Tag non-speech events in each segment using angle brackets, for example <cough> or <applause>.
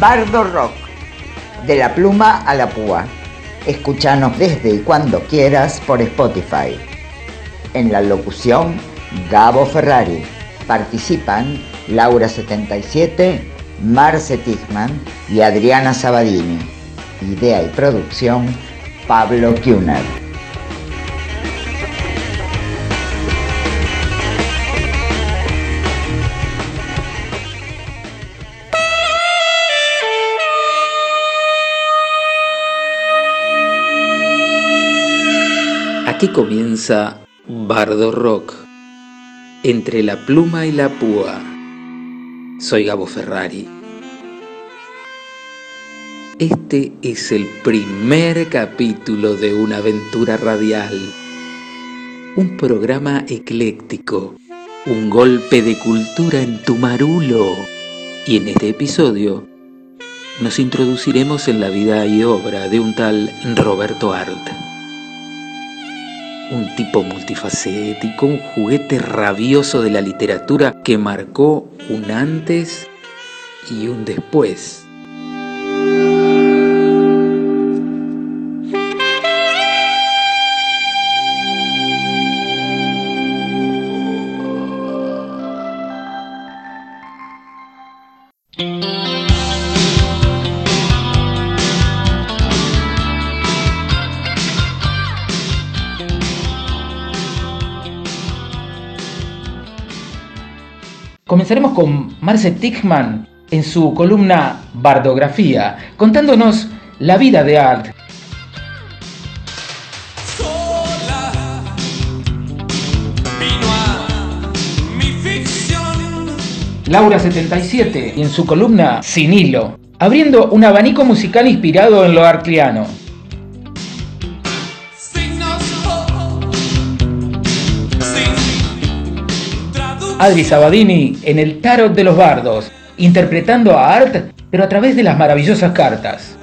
Bardo Rock, de la pluma a la púa. Escúchanos desde y cuando quieras por Spotify. En la locución, Gabo Ferrari. Participan Laura77, Marce Tichman y Adriana Sabadini. Idea y producción, Pablo Kuhner. Aquí comienza Bardo Rock, entre la pluma y la púa. Soy Gabo Ferrari. Este es el primer capítulo de una aventura radial, un programa ecléctico, un golpe de cultura en tu marulo. Y en este episodio nos introduciremos en la vida y obra de un tal Roberto Art un tipo multifacético, un juguete rabioso de la literatura que marcó un antes y un después. Comenzaremos con Marce Tichman en su columna Bardografía, contándonos la vida de Art. Laura 77 en su columna Sin hilo, abriendo un abanico musical inspirado en lo arcliano. Adri Sabadini en el Tarot de los Bardos, interpretando a Art, pero a través de las maravillosas cartas.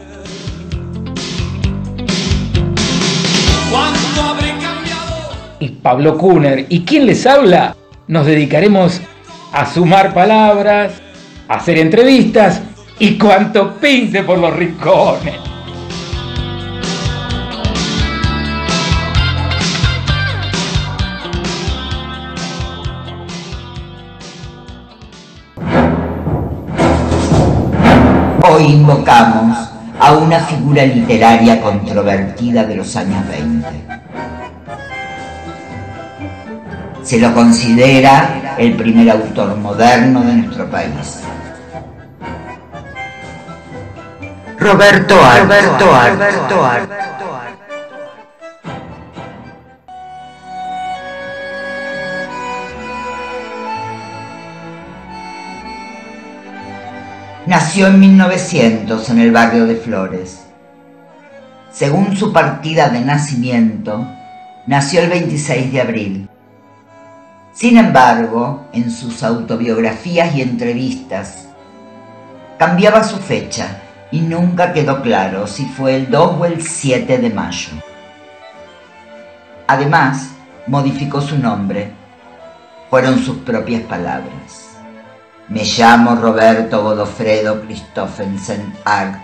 Y Pablo Kuhner, ¿y quién les habla? Nos dedicaremos a sumar palabras, a hacer entrevistas y cuanto pinte por los rincones. Hoy invocamos a una figura literaria controvertida de los años 20. Se lo considera el primer autor moderno de nuestro país. Roberto Roberto Roberto Nació en 1900 en el barrio de Flores. Según su partida de nacimiento, nació el 26 de abril. Sin embargo, en sus autobiografías y entrevistas, cambiaba su fecha y nunca quedó claro si fue el 2 o el 7 de mayo. Además, modificó su nombre. Fueron sus propias palabras. Me llamo Roberto Godofredo Christophensen Art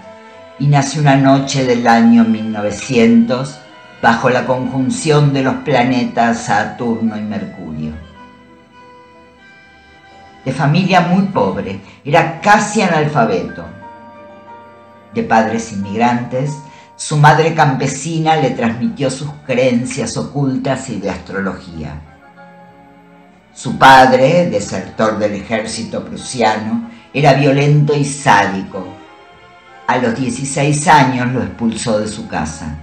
y nací una noche del año 1900 bajo la conjunción de los planetas Saturno y Mercurio. De familia muy pobre, era casi analfabeto. De padres inmigrantes, su madre campesina le transmitió sus creencias ocultas y de astrología. Su padre, desertor del ejército prusiano, era violento y sádico. A los 16 años lo expulsó de su casa.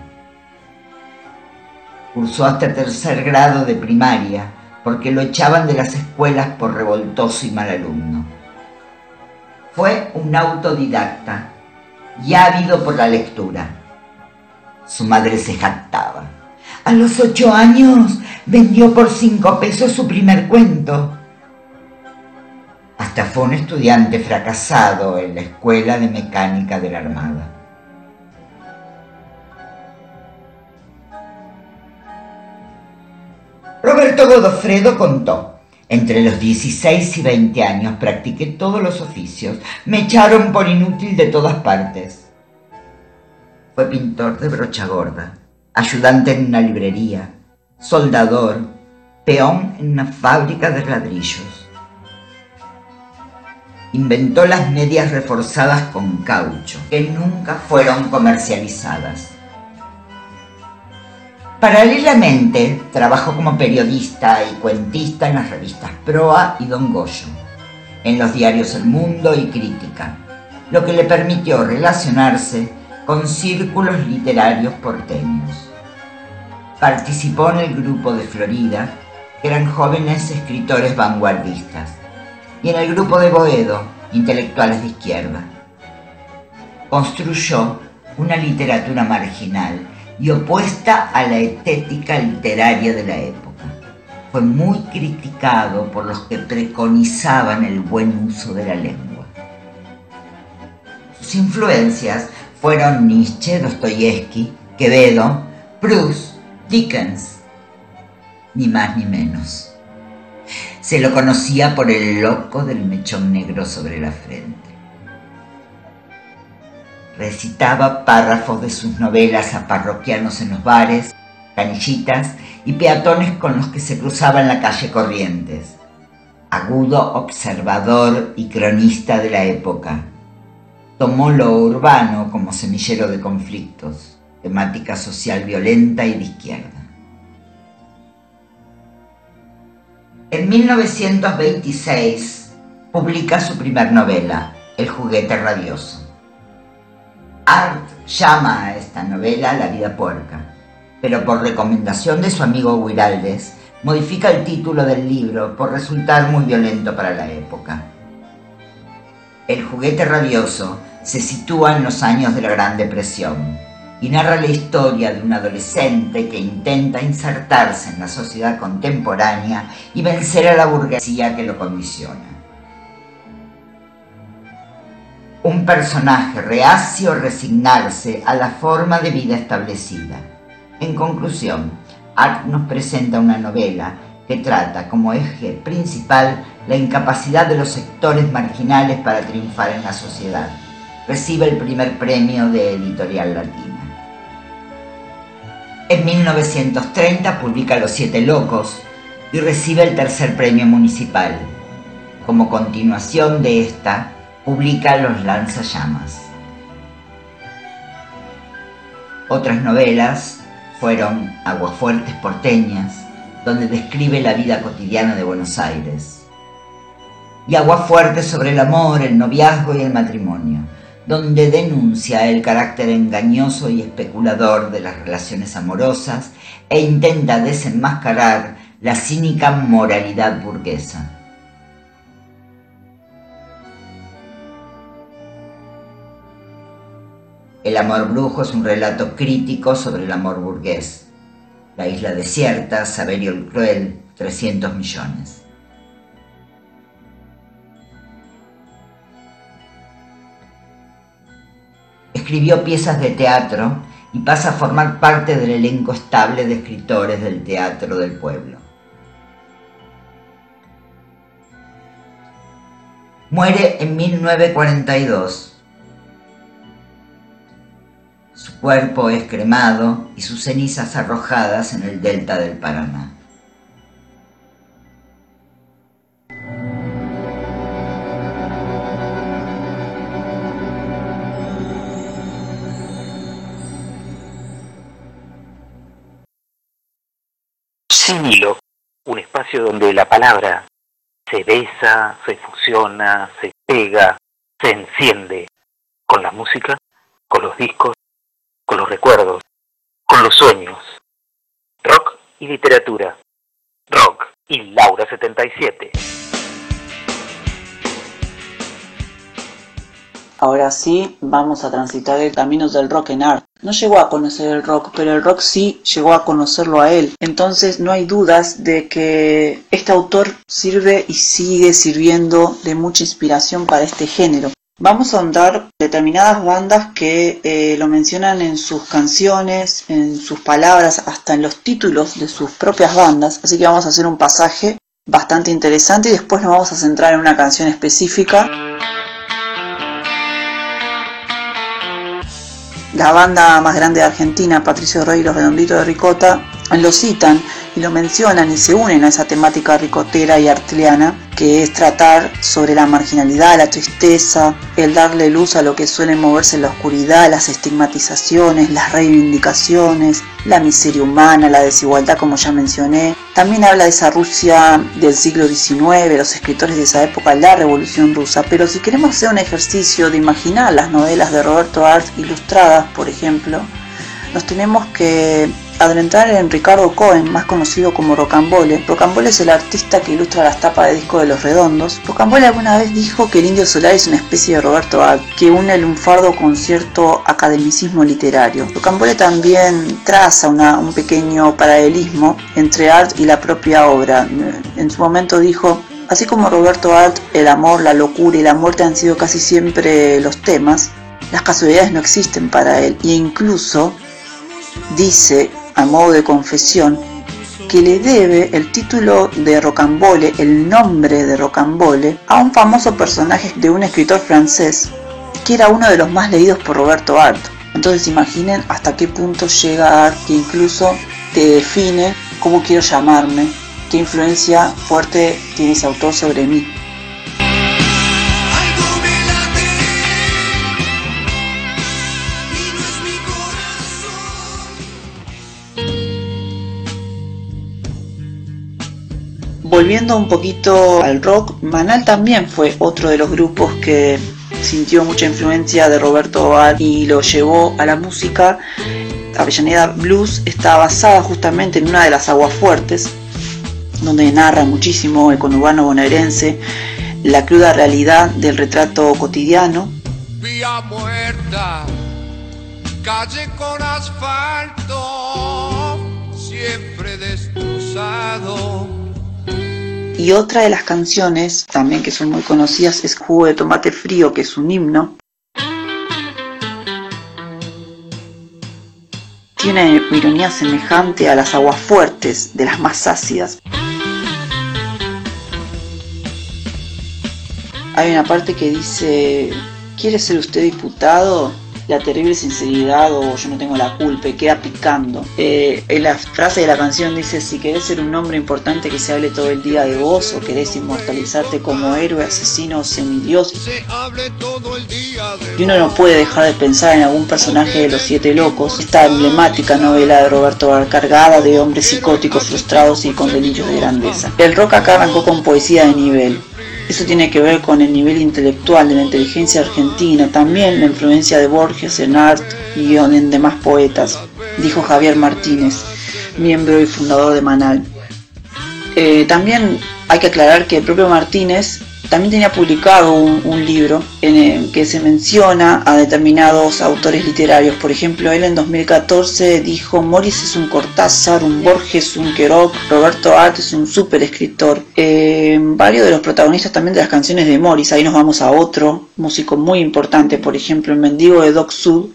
Cursó hasta tercer grado de primaria porque lo echaban de las escuelas por revoltoso y mal alumno. Fue un autodidacta y ávido por la lectura. Su madre se jactaba. A los ocho años vendió por cinco pesos su primer cuento. Hasta fue un estudiante fracasado en la Escuela de Mecánica de la Armada. Roberto Godofredo contó, Entre los 16 y 20 años practiqué todos los oficios. Me echaron por inútil de todas partes. Fue pintor de brocha gorda, ayudante en una librería, soldador, peón en una fábrica de ladrillos. Inventó las medias reforzadas con caucho, que nunca fueron comercializadas. Paralelamente, trabajó como periodista y cuentista en las revistas Proa y Don Goyo, en los diarios El Mundo y Crítica, lo que le permitió relacionarse con círculos literarios porteños. Participó en el grupo de Florida, que eran jóvenes escritores vanguardistas, y en el grupo de Boedo, intelectuales de izquierda. Construyó una literatura marginal y opuesta a la estética literaria de la época. Fue muy criticado por los que preconizaban el buen uso de la lengua. Sus influencias fueron Nietzsche, Dostoyevsky, Quevedo, Proust, Dickens, ni más ni menos. Se lo conocía por el loco del mechón negro sobre la frente recitaba párrafos de sus novelas a parroquianos en los bares, canillitas y peatones con los que se cruzaba en la calle Corrientes. Agudo observador y cronista de la época. Tomó lo urbano como semillero de conflictos, temática social violenta y de izquierda. En 1926 publica su primer novela, El juguete rabioso. Art llama a esta novela La vida puerca, pero por recomendación de su amigo Huiraldes, modifica el título del libro por resultar muy violento para la época. El juguete rabioso se sitúa en los años de la Gran Depresión y narra la historia de un adolescente que intenta insertarse en la sociedad contemporánea y vencer a la burguesía que lo condiciona. un personaje reacio a resignarse a la forma de vida establecida. En conclusión, Art nos presenta una novela que trata como eje principal la incapacidad de los sectores marginales para triunfar en la sociedad. Recibe el primer premio de Editorial Latina. En 1930 publica Los Siete Locos y recibe el tercer premio municipal. Como continuación de esta, publica Los lanzallamas. Otras novelas fueron Aguafuertes porteñas, donde describe la vida cotidiana de Buenos Aires, y Aguafuertes sobre el amor, el noviazgo y el matrimonio, donde denuncia el carácter engañoso y especulador de las relaciones amorosas e intenta desenmascarar la cínica moralidad burguesa. El amor brujo es un relato crítico sobre el amor burgués. La isla desierta, Saberio el Cruel, 300 millones. Escribió piezas de teatro y pasa a formar parte del elenco estable de escritores del Teatro del Pueblo. Muere en 1942 su cuerpo es cremado y sus cenizas arrojadas en el delta del Paraná. Un espacio donde la palabra se besa, se fusiona, se pega, se enciende con la música, con los discos con los recuerdos, con los sueños. Rock y literatura. Rock y Laura 77. Ahora sí, vamos a transitar el camino del rock en art. No llegó a conocer el rock, pero el rock sí llegó a conocerlo a él. Entonces no hay dudas de que este autor sirve y sigue sirviendo de mucha inspiración para este género. Vamos a honrar determinadas bandas que eh, lo mencionan en sus canciones, en sus palabras, hasta en los títulos de sus propias bandas. Así que vamos a hacer un pasaje bastante interesante y después nos vamos a centrar en una canción específica. La banda más grande de Argentina, Patricio Rey y los Redonditos de Ricota, lo citan y lo mencionan y se unen a esa temática ricotera y arteliana que es tratar sobre la marginalidad, la tristeza, el darle luz a lo que suele moverse en la oscuridad, las estigmatizaciones, las reivindicaciones, la miseria humana, la desigualdad como ya mencioné. También habla de esa Rusia del siglo XIX, los escritores de esa época, la revolución rusa, pero si queremos hacer un ejercicio de imaginar las novelas de Roberto Art ilustradas, por ejemplo, nos tenemos que adentrar en Ricardo Cohen, más conocido como Rocambole. Rocambole es el artista que ilustra las tapas de disco de Los Redondos. Rocambole alguna vez dijo que el Indio Solar es una especie de Roberto Art, que une el lunfardo con cierto academicismo literario. Rocambole también traza un pequeño paralelismo entre Art y la propia obra. En su momento dijo, Así como Roberto Art, el amor, la locura y la muerte han sido casi siempre los temas, las casualidades no existen para él e incluso dice a modo de confesión, que le debe el título de Rocambole, el nombre de Rocambole, a un famoso personaje de un escritor francés, que era uno de los más leídos por Roberto Art. Entonces imaginen hasta qué punto llega Art que incluso te define cómo quiero llamarme, qué influencia fuerte tiene ese autor sobre mí. Volviendo un poquito al rock, Manal también fue otro de los grupos que sintió mucha influencia de Roberto Bar y lo llevó a la música. Avellaneda Blues está basada justamente en una de las aguas fuertes, donde narra muchísimo el conurbano bonaerense, la cruda realidad del retrato cotidiano. Vía muerta, calle con asfalto, siempre destrozado y otra de las canciones, también que son muy conocidas, es Jugo de Tomate Frío, que es un himno. Tiene ironía semejante a las aguas fuertes, de las más ácidas. Hay una parte que dice, ¿quiere ser usted diputado? La terrible sinceridad o yo no tengo la culpa y queda picando. Eh, en la frase de la canción dice, si querés ser un hombre importante que se hable todo el día de vos o querés inmortalizarte como héroe, asesino o semidios. Y uno no puede dejar de pensar en algún personaje de Los Siete Locos, esta emblemática novela de Roberto Bar cargada de hombres psicóticos frustrados y con delirios de grandeza. El rock acá arrancó con poesía de nivel, eso tiene que ver con el nivel intelectual de la inteligencia argentina, también la influencia de Borges en Art y en demás poetas, dijo Javier Martínez, miembro y fundador de Manal. Eh, también hay que aclarar que el propio Martínez también tenía publicado un, libro en el que se menciona a determinados autores literarios. Por ejemplo, él en 2014 dijo, Morris es un Cortázar, un Borges, un Queroc, Roberto Art es un super escritor. Eh, varios de los protagonistas también de las canciones de Morris, ahí nos vamos a otro músico muy importante, por ejemplo, el mendigo de Doc Sud,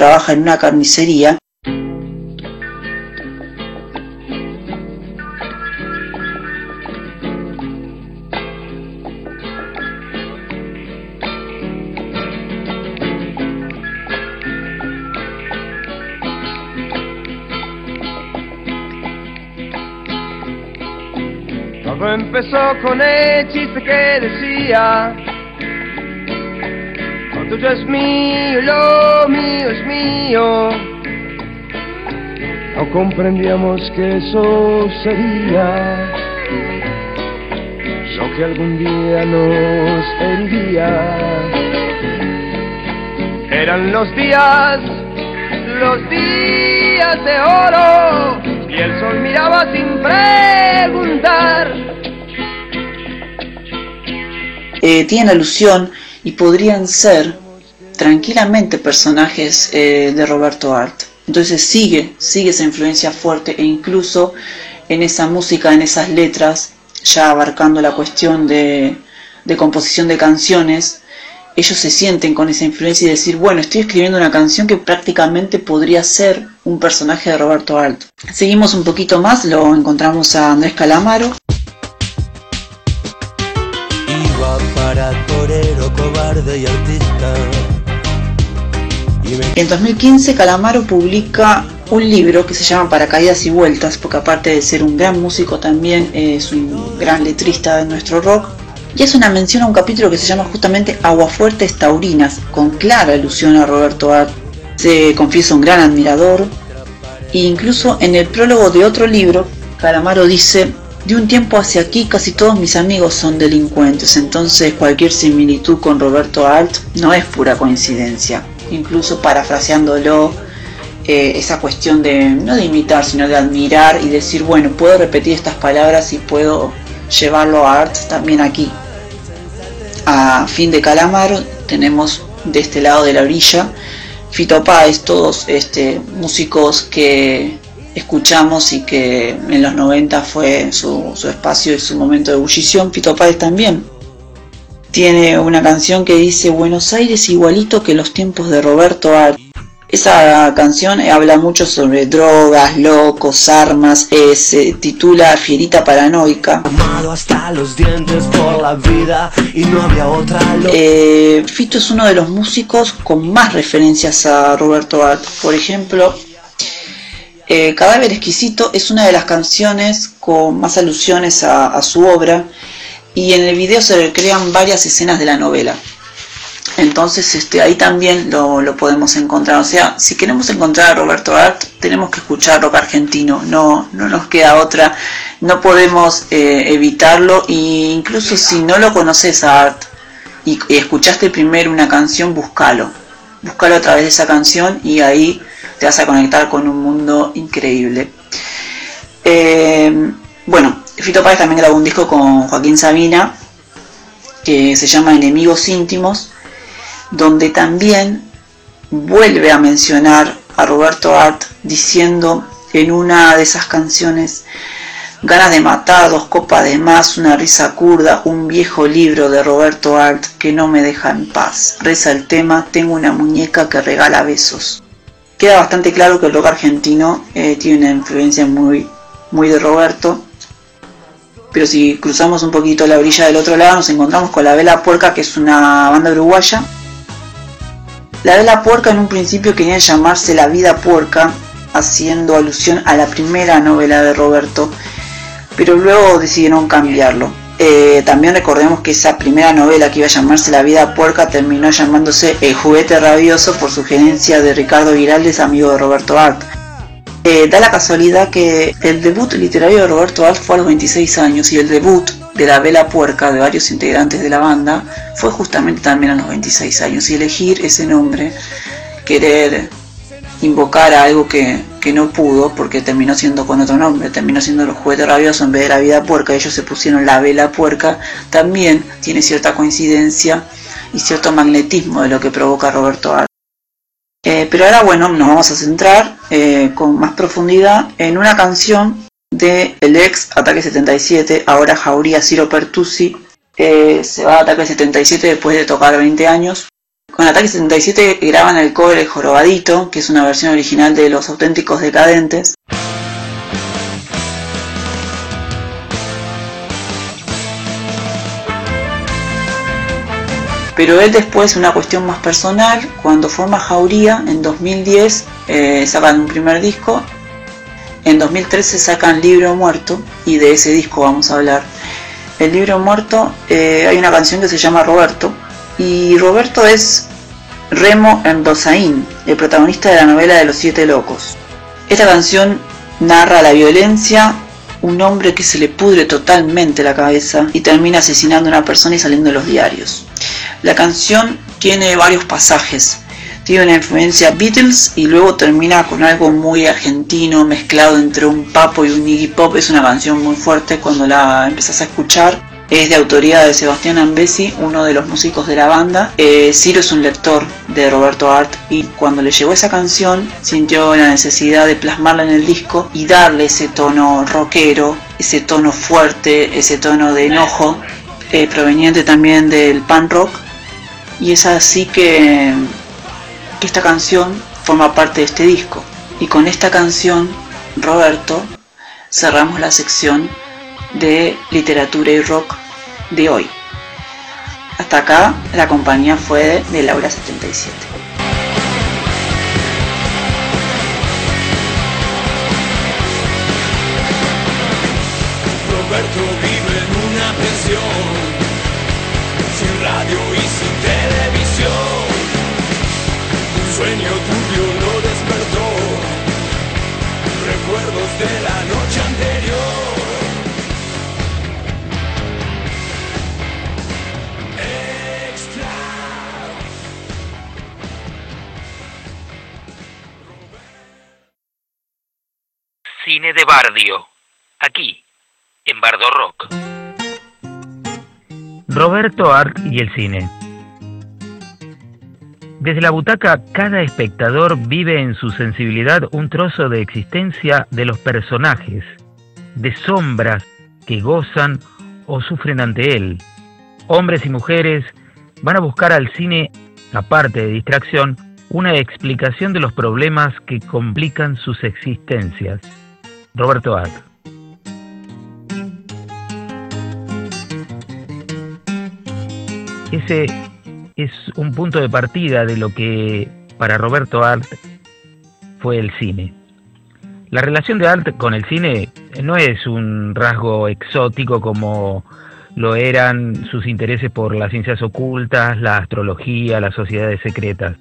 trabaja en una carnicería, empezó con el chiste que decía es mío, lo mío es mío No comprendíamos que eso sería Lo que algún día nos heriría Eran los días, los días de oro y el sol miraba sin preguntar. eh, tienen alusión y podrían ser tranquilamente personajes eh, de Roberto Art. Entonces sigue, sigue esa influencia fuerte e incluso en esa música, en esas letras, ya abarcando la cuestión de, de composición de canciones, ellos se sienten con esa influencia y decir, bueno, estoy escribiendo una canción que prácticamente podría ser un personaje de Roberto Art. Seguimos un poquito más, lo encontramos a Andrés Calamaro. Para torero, cobarde y artista. En 2015 Calamaro publica un libro que se llama Paracaídas y Vueltas, porque aparte de ser un gran músico también es un gran letrista de nuestro rock. Y es una mención a un capítulo que se llama justamente Aguafuertes Taurinas, con clara alusión a Roberto Art. Se confiesa un gran admirador. E incluso en el prólogo de otro libro, Calamaro dice, de un tiempo hacia aquí casi todos mis amigos son delincuentes, entonces cualquier similitud con Roberto Art no es pura coincidencia. Incluso parafraseándolo, eh, esa cuestión de no de imitar, sino de admirar y decir, bueno, puedo repetir estas palabras y puedo llevarlo a Art también aquí. A fin de Calamaro tenemos de este lado de la orilla Fito Páez, todos este, músicos que escuchamos y que en los 90 fue su, su espacio y su momento de ebullición. Fito Páez también tiene una canción que dice Buenos Aires igualito que los tiempos de Roberto Art. Esa canción habla mucho sobre drogas, locos, armas, eh, se titula Fierita Paranoica. Amado hasta los dientes por la vida y no había otra Eh, Fito es uno de los músicos con más referencias a Roberto Art. Por ejemplo, eh, Cadáver Exquisito es una de las canciones con más alusiones a, a su obra y en el video se recrean varias escenas de la novela. Entonces este, ahí también lo, lo podemos encontrar. O sea, si queremos encontrar a Roberto Art, tenemos que escuchar rock argentino. No, no nos queda otra. No podemos eh, evitarlo. E incluso si no lo conoces a Art y, escuchaste primero una canción, búscalo. Búscalo a través de esa canción y ahí te vas a conectar con un mundo increíble. Eh, bueno, Fito Páez también grabó un disco con Joaquín Sabina que se llama Enemigos íntimos, donde también vuelve a mencionar a Roberto Art diciendo en una de esas canciones ganas de matar, dos copas de más, una risa kurda, un viejo libro de Roberto Art que no me deja en paz. Reza el tema, tengo una muñeca que regala besos. Queda bastante claro que el rock argentino eh, tiene una influencia muy, muy de Roberto. Pero si cruzamos un poquito la orilla del otro lado nos encontramos con La Vela Puerca, que es una banda uruguaya. La Vela Puerca en un principio quería llamarse La Vida Puerca, haciendo alusión a la primera novela de Roberto, pero luego decidieron cambiarlo. Eh, también recordemos que esa primera novela que iba a llamarse La Vida Puerca terminó llamándose El Juguete Rabioso por sugerencia de Ricardo Giraldes, amigo de Roberto Art. Eh, da la casualidad que el debut literario de Roberto Art fue a los 26 años y el debut de la Vela Puerca de varios integrantes de la banda fue justamente también a los 26 años y elegir ese nombre, querer invocar a algo que, que no pudo porque terminó siendo con otro nombre, terminó siendo los juguetes rabiosos en vez de la vida puerca, ellos se pusieron la vela puerca, también tiene cierta coincidencia y cierto magnetismo de lo que provoca Roberto Art. Eh, pero ahora bueno, nos vamos a centrar eh, con más profundidad en una canción de el ex Ataque 77, ahora Jauría Ciro Pertusi, eh, se va a Ataque 77 después de tocar 20 años. Con Ataque 77 graban el cover Jorobadito, que es una versión original de Los Auténticos Decadentes. Pero él después, una cuestión más personal, cuando forma Jauría en 2010, eh, sacan un primer disco. En 2013 sacan Libro Muerto y de ese disco vamos a hablar. El Libro Muerto eh, hay una canción que se llama Roberto y Roberto es Remo Endosaín, el protagonista de la novela de los Siete Locos. Esta canción narra la violencia, un hombre que se le pudre totalmente la cabeza y termina asesinando a una persona y saliendo de los diarios. La canción tiene varios pasajes. Tiene una influencia Beatles y luego termina con algo muy argentino mezclado entre un papo y un Iggy Pop. Es una canción muy fuerte cuando la empezás a escuchar. Es de autoría de Sebastián Ambesi, uno de los músicos de la banda. Eh, Ciro es un lector de Roberto Art y cuando le llegó esa canción sintió la necesidad de plasmarla en el disco y darle ese tono rockero, ese tono fuerte, ese tono de enojo, eh, proveniente también del punk rock y es así que, esta canción forma parte de este disco. Y con esta canción, Roberto, cerramos la sección de literatura y rock de hoy. Hasta acá la compañía fue de Laura77. Cine de Bardio, aquí, en Bardo Rock. Roberto Art y el cine. Desde la butaca, cada espectador vive en su sensibilidad un trozo de existencia de los personajes, de sombras que gozan o sufren ante él. Hombres y mujeres van a buscar al cine, aparte de distracción, una explicación de los problemas que complican sus existencias. Roberto Art. Ese es un punto de partida de lo que para Roberto Art fue el cine. La relación de Art con el cine no es un rasgo exótico como lo eran sus intereses por las ciencias ocultas, la astrología, las sociedades secretas.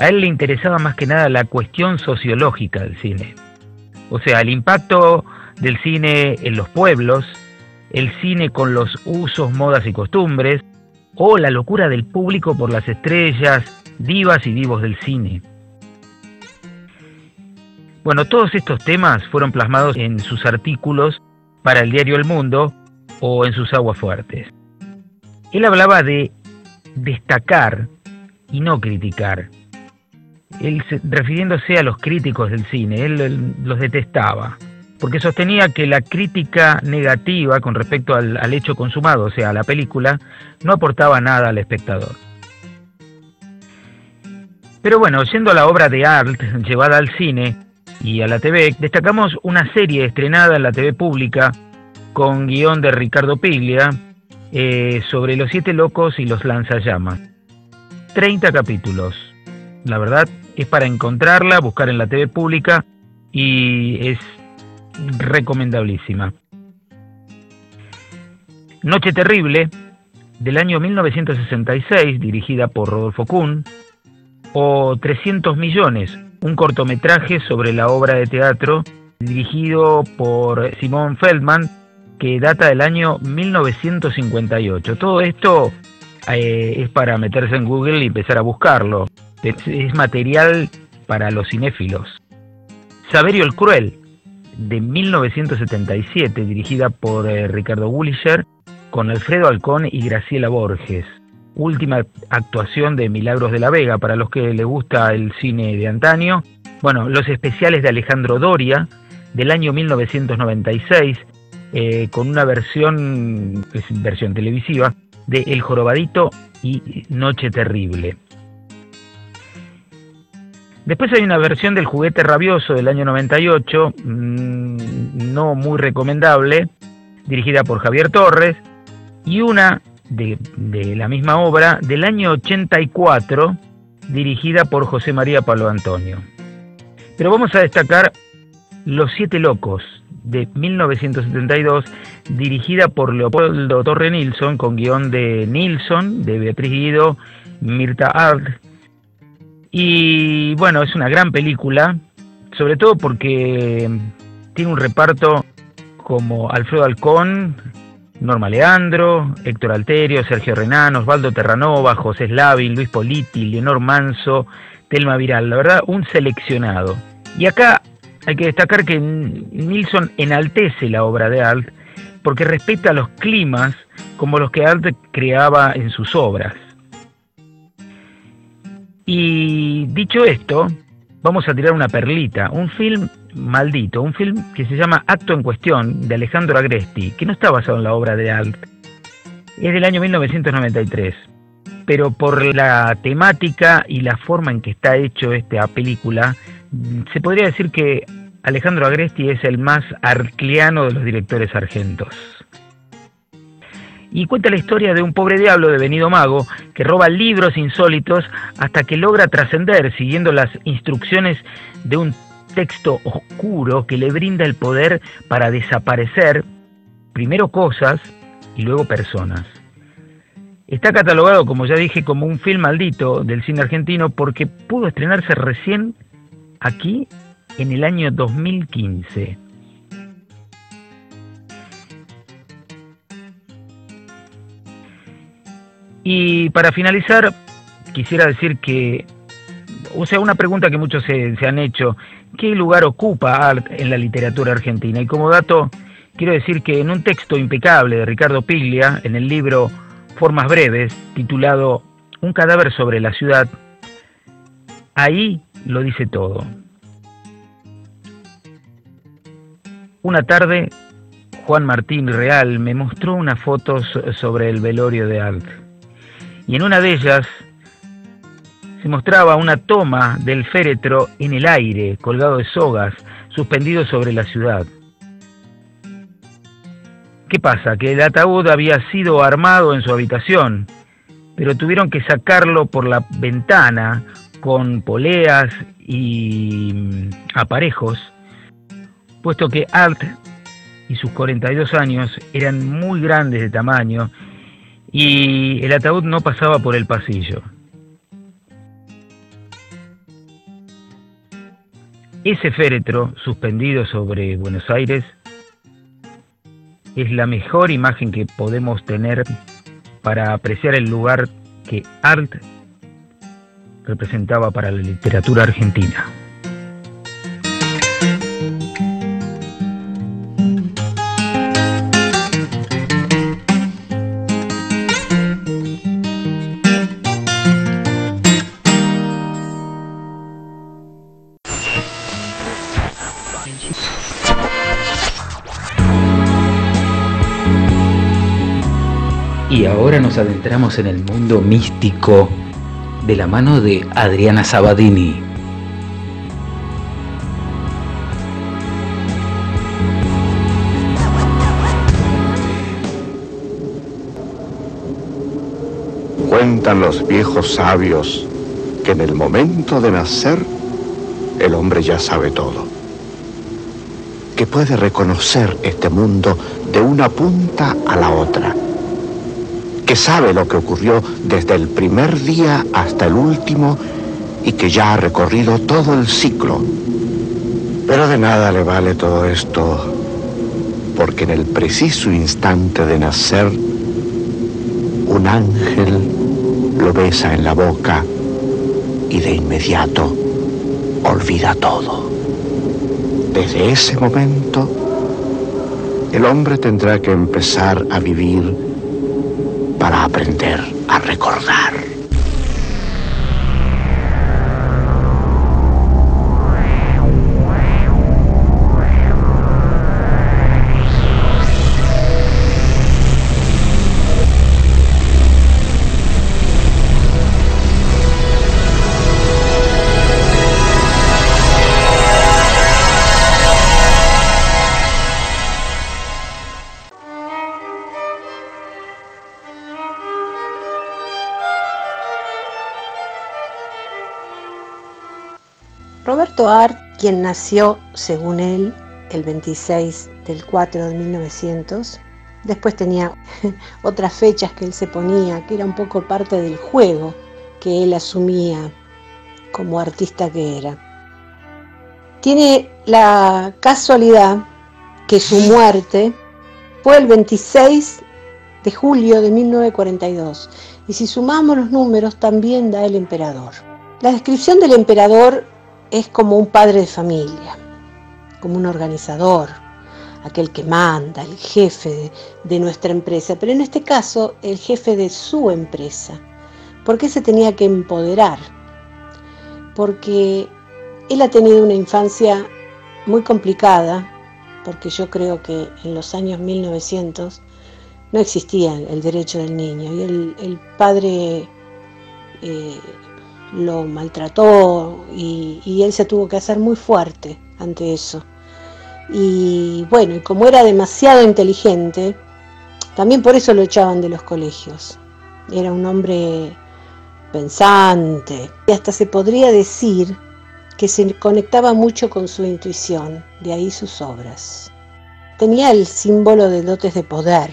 A él le interesaba más que nada la cuestión sociológica del cine. O sea, el impacto del cine en los pueblos, el cine con los usos, modas y costumbres, o la locura del público por las estrellas, divas y divos del cine. Bueno, todos estos temas fueron plasmados en sus artículos para el diario El Mundo o en sus aguas fuertes. Él hablaba de destacar y no criticar. Refiriéndose a los críticos del cine, él, los detestaba porque sostenía que la crítica negativa con respecto al, hecho consumado, o sea, a la película, no aportaba nada al espectador. Pero bueno, yendo a la obra de Art <laughs> llevada al cine y a la TV, destacamos una serie estrenada en la TV pública con guion de Ricardo Piglia eh, sobre los siete locos y los lanzallamas. 30 capítulos. La verdad es para encontrarla, buscar en la TV pública y es recomendabilísima. Noche Terrible, del año 1966, dirigida por Rodolfo Kuhn, o 300 millones, un cortometraje sobre la obra de teatro dirigido por Simón Feldman, que data del año 1958. Todo esto eh, es para meterse en Google y empezar a buscarlo. Es, material para los cinéfilos. Saberio el Cruel, de 1977, dirigida por eh, Ricardo Gullicher, con Alfredo Alcón y Graciela Borges. Última actuación de Milagros de la Vega, para los que les gusta el cine de antaño. Bueno, los especiales de Alejandro Doria, del año 1996, eh, con una versión, versión televisiva, de El Jorobadito y Noche Terrible. Después hay una versión del juguete rabioso del año 98, mm, no muy recomendable, dirigida por Javier Torres, y una de, la misma obra del año 84, dirigida por José María Pablo Antonio. Pero vamos a destacar Los Siete Locos, de 1972, dirigida por Leopoldo Torre Nilsson, con guion de Nilsson, de Beatriz Guido, Mirta Art. Y bueno, es una gran película, sobre todo porque tiene un reparto como Alfredo Alcón, Norma Leandro, Héctor Alterio, Sergio Renán, Osvaldo Terranova, José Slavin, Luis Politi, Leonor Manso, Telma Viral. La verdad, un seleccionado. Y acá hay que destacar que Nilsson enaltece la obra de Alt porque respeta los climas como los que Alt creaba en sus obras. Y dicho esto, vamos a tirar una perlita, un film maldito, un film que se llama Acto en Cuestión, de Alejandro Agresti, que no está basado en la obra de Alt. Es del año 1993, pero por la temática y la forma en que está hecho esta película, se podría decir que Alejandro Agresti es el más arcliano de los directores argentos. Y cuenta la historia de un pobre diablo devenido mago que roba libros insólitos hasta que logra trascender siguiendo las instrucciones de un texto oscuro que le brinda el poder para desaparecer primero cosas y luego personas. Está catalogado, como ya dije, como un film maldito del cine argentino porque pudo estrenarse recién aquí en el año 2015. Y para finalizar, quisiera decir que, o sea, una pregunta que muchos se, se han hecho, ¿qué lugar ocupa Art en la literatura argentina? Y como dato, quiero decir que en un texto impecable de Ricardo Piglia, en el libro Formas Breves, titulado Un cadáver sobre la ciudad, ahí lo dice todo. Una tarde, Juan Martín Real me mostró unas fotos sobre el velorio de Alt. Y en una de ellas se mostraba una toma del féretro en el aire, colgado de sogas, suspendido sobre la ciudad. ¿Qué pasa? Que el ataúd había sido armado en su habitación, pero tuvieron que sacarlo por la ventana con poleas y mm, aparejos, puesto que Alt y sus 42 años eran muy grandes de tamaño y el ataúd no pasaba por el pasillo. Ese féretro suspendido sobre Buenos Aires es la mejor imagen que podemos tener para apreciar el lugar que Art representaba para la literatura argentina. Ahora nos adentramos en el mundo místico de la mano de Adriana Sabadini. Cuentan los viejos sabios que en el momento de nacer el hombre ya sabe todo. Que puede reconocer este mundo de una punta a la otra. Que sabe lo que ocurrió desde el primer día hasta el último y que ya ha recorrido todo el ciclo. Pero de nada le vale todo esto, porque en el preciso instante de nacer, un ángel lo besa en la boca y de inmediato olvida todo. Desde ese momento, el hombre tendrá que empezar a vivir para aprender a recordar. Roberto Art, quien nació, según él, el 26 del 4 de 1900, después tenía <laughs> otras fechas que él se ponía, que era un poco parte del juego que él asumía como artista que era. Tiene la casualidad que su muerte fue el 26 de julio de 1942 y si sumamos los números también da el emperador. La descripción del emperador es como un padre de familia, como un organizador, aquel que manda, el jefe de, nuestra empresa, pero en este caso el jefe de su empresa. ¿Por qué se tenía que empoderar? Porque él ha tenido una infancia muy complicada, porque yo creo que en los años 1900 no existía el derecho del niño y el, el padre eh, lo maltrató y, él se tuvo que hacer muy fuerte ante eso. Y bueno, y como era demasiado inteligente, también por eso lo echaban de los colegios. Era un hombre pensante y hasta se podría decir que se conectaba mucho con su intuición, de ahí sus obras. Tenía el símbolo de dotes de poder,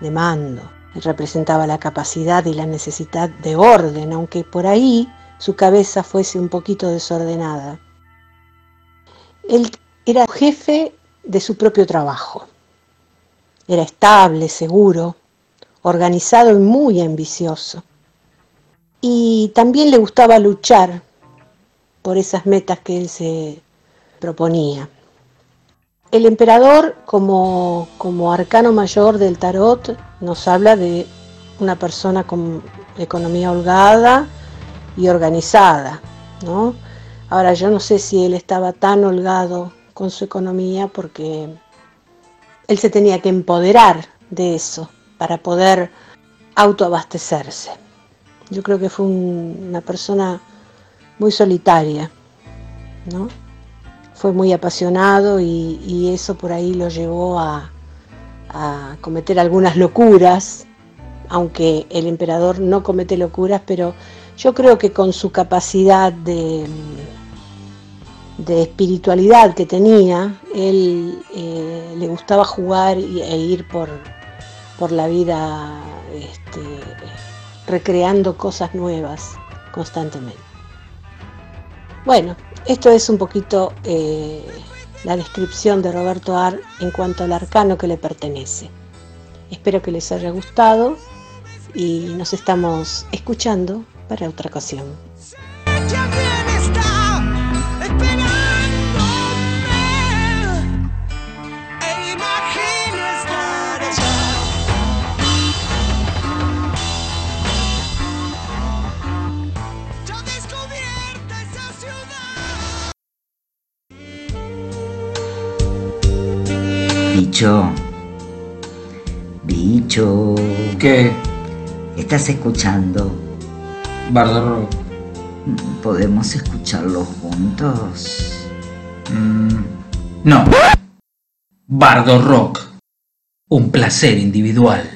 de mando, representaba la capacidad y la necesidad de orden, aunque por ahí su cabeza fuese un poquito desordenada. Él era jefe de su propio trabajo. Era estable, seguro, organizado y muy ambicioso. Y también le gustaba luchar por esas metas que él se proponía. El emperador, como, como arcano mayor del tarot, nos habla de una persona con economía holgada y organizada, ¿no? Ahora yo no sé si él estaba tan holgado con su economía porque él se tenía que empoderar de eso para poder autoabastecerse. Yo creo que fue un, una persona muy solitaria, ¿no? Fue muy apasionado y, eso por ahí lo llevó a, cometer algunas locuras, aunque el emperador no comete locuras, pero yo creo que con su capacidad de, de espiritualidad que tenía, él eh, le gustaba jugar e ir por, por la vida este, recreando cosas nuevas constantemente. Bueno, esto es un poquito eh, la descripción de Roberto Ar en cuanto al arcano que le pertenece. Espero que les haya gustado y nos estamos escuchando para otra ocasión. Bicho. Bicho. ¿Qué? ¿Estás escuchando? Bardo Rock. ¿Podemos escucharlo juntos? Mm, no. Bardo Rock. Un placer individual.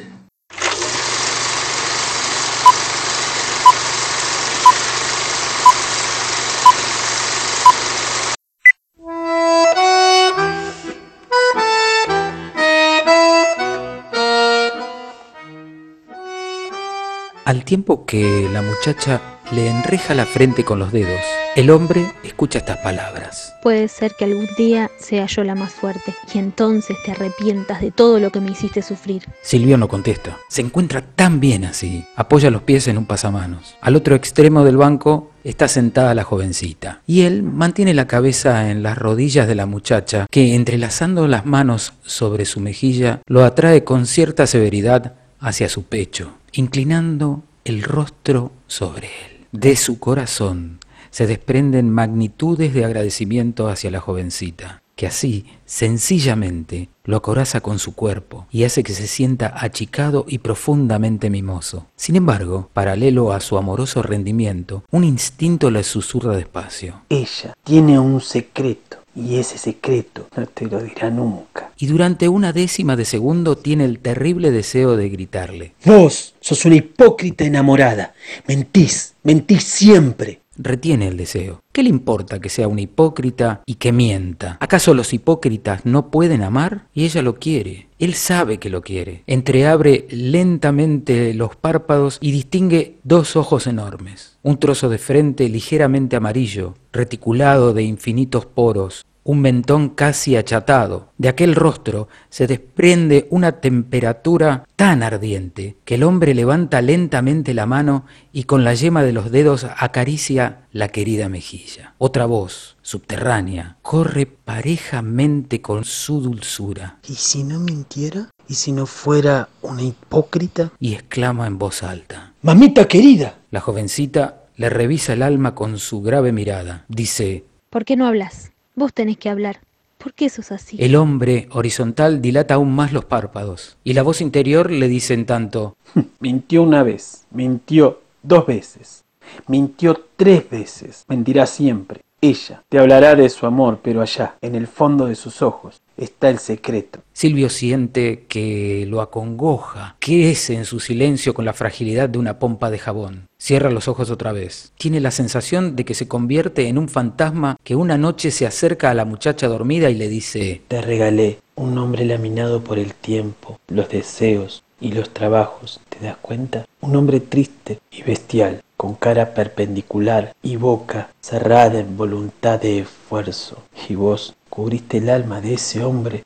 Al tiempo que la muchacha le enreja la frente con los dedos, el hombre escucha estas palabras. Puede ser que algún día sea yo la más fuerte y entonces te arrepientas de todo lo que me hiciste sufrir. Silvio no contesta. Se encuentra tan bien así. Apoya los pies en un pasamanos. Al otro extremo del banco está sentada la jovencita y él mantiene la cabeza en las rodillas de la muchacha que entrelazando las manos sobre su mejilla lo atrae con cierta severidad hacia su pecho inclinando el rostro sobre él. De su corazón se desprenden magnitudes de agradecimiento hacia la jovencita, que así, sencillamente, lo acoraza con su cuerpo y hace que se sienta achicado y profundamente mimoso. Sin embargo, paralelo a su amoroso rendimiento, un instinto le susurra despacio. Ella tiene un secreto y ese secreto no te lo dirá nunca. Y durante una décima de segundo tiene el terrible deseo de gritarle. Vos sos una hipócrita enamorada. Mentís, mentís siempre. Retiene el deseo. ¿Qué le importa que sea un hipócrita y que mienta? ¿Acaso los hipócritas no pueden amar? Y ella lo quiere. Él sabe que lo quiere. Entreabre lentamente los párpados y distingue dos ojos enormes. Un trozo de frente ligeramente amarillo, reticulado de infinitos poros, un mentón casi achatado. De aquel rostro se desprende una temperatura tan ardiente que el hombre levanta lentamente la mano y con la yema de los dedos acaricia la querida mejilla. Otra voz, subterránea, corre parejamente con su dulzura. ¿Y si no mintiera? ¿Y si no fuera una hipócrita? Y exclama en voz alta. Mamita querida. La jovencita le revisa el alma con su grave mirada. Dice, ¿Por qué no hablas? Vos tenés que hablar. ¿Por qué sos así? El hombre horizontal dilata aún más los párpados y la voz interior le dice en tanto, <laughs> mintió una vez, mintió dos veces, mintió tres veces, mentirá siempre. Ella te hablará de su amor, pero allá, en el fondo de sus ojos, está el secreto. Silvio siente que lo acongoja, crece en su silencio con la fragilidad de una pompa de jabón. Cierra los ojos otra vez. Tiene la sensación de que se convierte en un fantasma que una noche se acerca a la muchacha dormida y le dice, Te regalé un hombre laminado por el tiempo, los deseos y los trabajos, ¿te das cuenta? Un hombre triste y bestial, con cara perpendicular y boca cerrada en voluntad de esfuerzo. Y vos cubriste el alma de ese hombre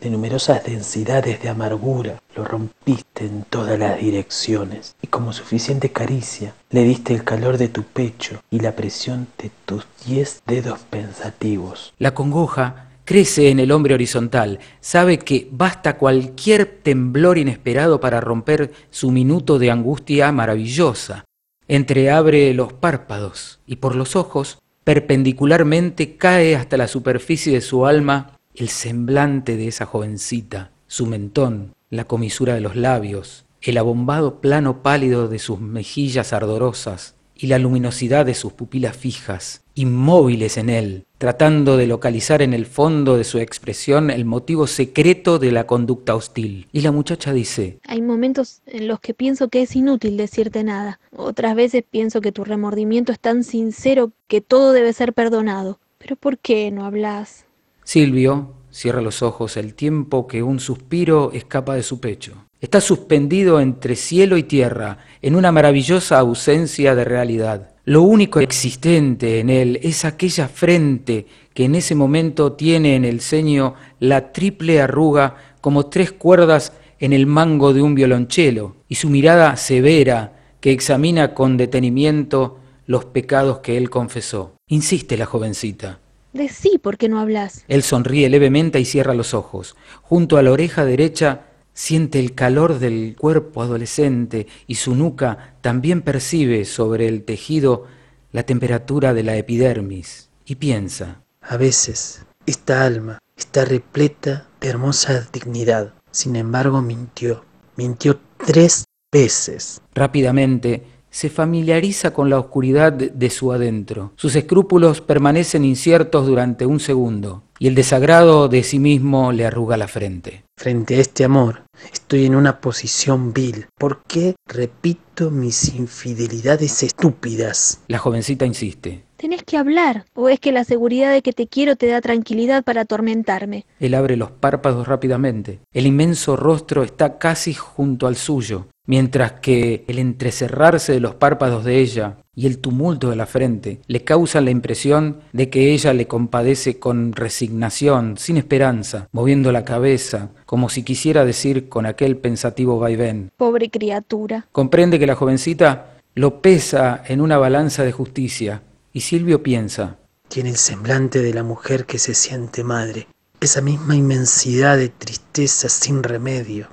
de numerosas densidades de amargura, lo rompiste en todas las direcciones y como suficiente caricia le diste el calor de tu pecho y la presión de tus diez dedos pensativos. La congoja crece en el hombre horizontal, sabe que basta cualquier temblor inesperado para romper su minuto de angustia maravillosa. Entreabre los párpados y por los ojos, perpendicularmente, cae hasta la superficie de su alma el semblante de esa jovencita, su mentón, la comisura de los labios, el abombado plano pálido de sus mejillas ardorosas y la luminosidad de sus pupilas fijas, inmóviles en él, tratando de localizar en el fondo de su expresión el motivo secreto de la conducta hostil. Y la muchacha dice, Hay momentos en los que pienso que es inútil decirte nada. Otras veces pienso que tu remordimiento es tan sincero que todo debe ser perdonado. Pero ¿por qué no hablas? Silvio cierra los ojos el tiempo que un suspiro escapa de su pecho. Está suspendido entre cielo y tierra, en una maravillosa ausencia de realidad. Lo único existente en él es aquella frente que en ese momento tiene en el ceño la triple arruga como tres cuerdas en el mango de un violonchelo, y su mirada severa que examina con detenimiento los pecados que él confesó. Insiste la jovencita. Decí por qué no hablas. Él sonríe levemente y cierra los ojos. Junto a la oreja derecha siente el calor del cuerpo adolescente y su nuca también percibe sobre el tejido la temperatura de la epidermis y piensa. A veces, esta alma está repleta de hermosa dignidad. Sin embargo, mintió. Mintió tres veces. Rápidamente, se familiariza con la oscuridad de su adentro. Sus escrúpulos permanecen inciertos durante un segundo y el desagrado de sí mismo le arruga la frente. Frente a este amor, estoy en una posición vil. ¿Por qué repito mis infidelidades estúpidas? La jovencita insiste. Tenés que hablar, o es que la seguridad de que te quiero te da tranquilidad para atormentarme. Él abre los párpados rápidamente. El inmenso rostro está casi junto al suyo, mientras que el entrecerrarse de los párpados de ella y el tumulto de la frente le causan la impresión de que ella le compadece con resignación, sin esperanza, moviendo la cabeza, como si quisiera decir con aquel pensativo vaivén. Pobre criatura. Comprende que la jovencita lo pesa en una balanza de justicia, y Silvio piensa, Tiene el semblante de la mujer que se siente madre, esa misma inmensidad de tristeza sin remedio.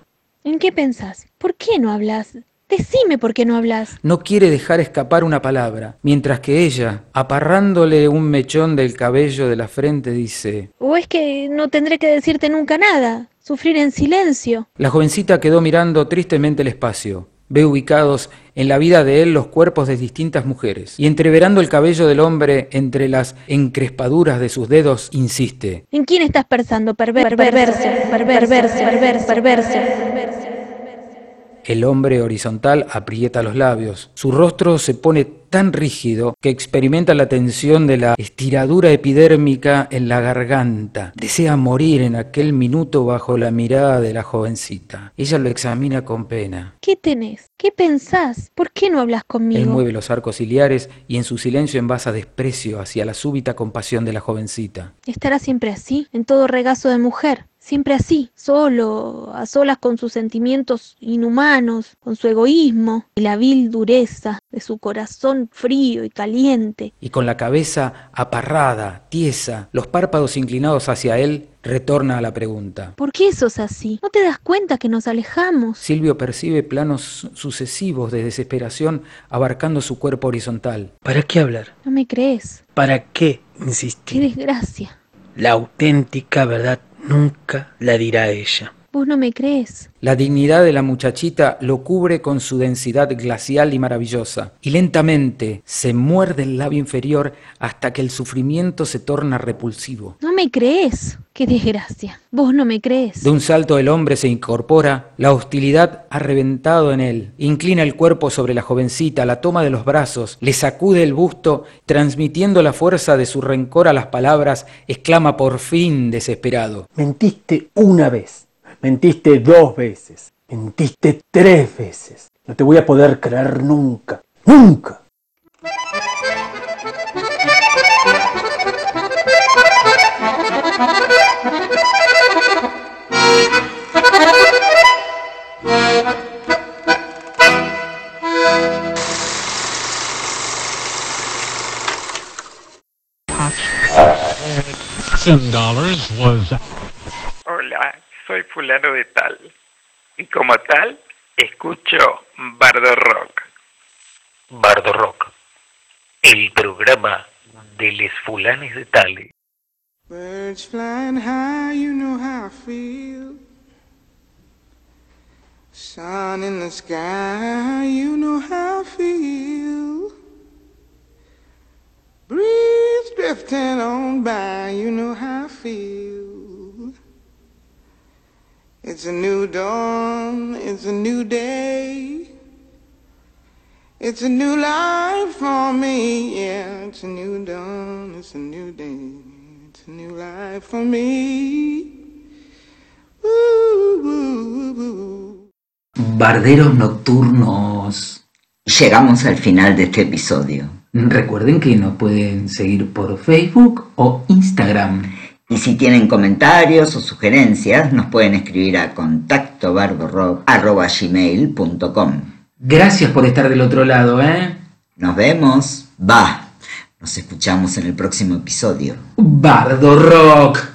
¿En qué pensás? ¿Por qué no hablas? Decime por qué no hablas. no quiere dejar escapar una palabra, mientras que ella, aparrándole un mechón del cabello de la frente, dice, ¿O es que no tendré que decirte nunca nada? Sufrir en silencio. La jovencita quedó mirando tristemente el espacio. Ve ubicados en la vida de él los cuerpos de distintas mujeres, y entreverando el cabello del hombre entre las encrespaduras de sus dedos, insiste. ¿En quién estás pensando? Perver perverso, perverso, perverso, perverso. El hombre horizontal aprieta los labios. Su rostro se pone tan rígido que experimenta la tensión de la estiradura epidérmica en la garganta. Desea morir en aquel minuto bajo la mirada de la jovencita. Ella lo examina con pena. ¿Qué tenés? ¿Qué pensás? ¿Por qué no hablas Él conmigo? mueve los arcos ciliares y en su silencio envasa desprecio hacia la súbita compasión de la jovencita. Estará siempre así, en todo regazo de mujer. Siempre así, solo, a solas con sus sentimientos inhumanos, con su egoísmo y la vil dureza de su corazón frío y caliente. Y con la cabeza aparrada, tiesa, los párpados inclinados hacia él, retorna a la pregunta. ¿Por qué sos así? ¿No te das cuenta que nos alejamos? Silvio percibe planos sucesivos de desesperación abarcando su cuerpo horizontal. ¿Para qué hablar? ¿No me crees? ¿Para qué ¡Qué insistir? desgracia! La auténtica verdad nunca la dirá ella. Vos no me crees. La dignidad de la muchachita lo cubre con su densidad glacial y maravillosa, y lentamente se muerde el labio inferior hasta que el sufrimiento se torna repulsivo. No me crees. ¡Qué desgracia! Vos no me crees. De un salto el hombre se incorpora, la hostilidad ha reventado en él, inclina el cuerpo sobre la jovencita, la toma de los brazos, le sacude el busto, transmitiendo la fuerza de su rencor a las palabras, exclama por fin desesperado. Mentiste una vez, mentiste dos veces, mentiste tres veces. No te voy a poder creer nunca, nunca. Soy fulano de tal. Y como tal, escucho Bardo Rock. Bardo Rock, el programa de les fulanes de Tale. Birds flying high, you know how I feel. Sun in the sky, you know how I feel. Breeze drifting on by, you know how I feel. It's a new dawn, it's a new day. It's a new life for me, yeah. It's a new dawn, it's a new day. It's a new life for me. Barderos nocturnos. Llegamos al final de este episodio. Recuerden que nos pueden seguir por Facebook o Instagram. Y si tienen comentarios o sugerencias, nos pueden escribir a contacto gmail.com. Gracias por estar del otro lado, ¿eh? Nos vemos. Va. Nos escuchamos en el próximo episodio. Bardo Rock.